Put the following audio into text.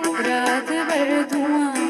रात भर धुआं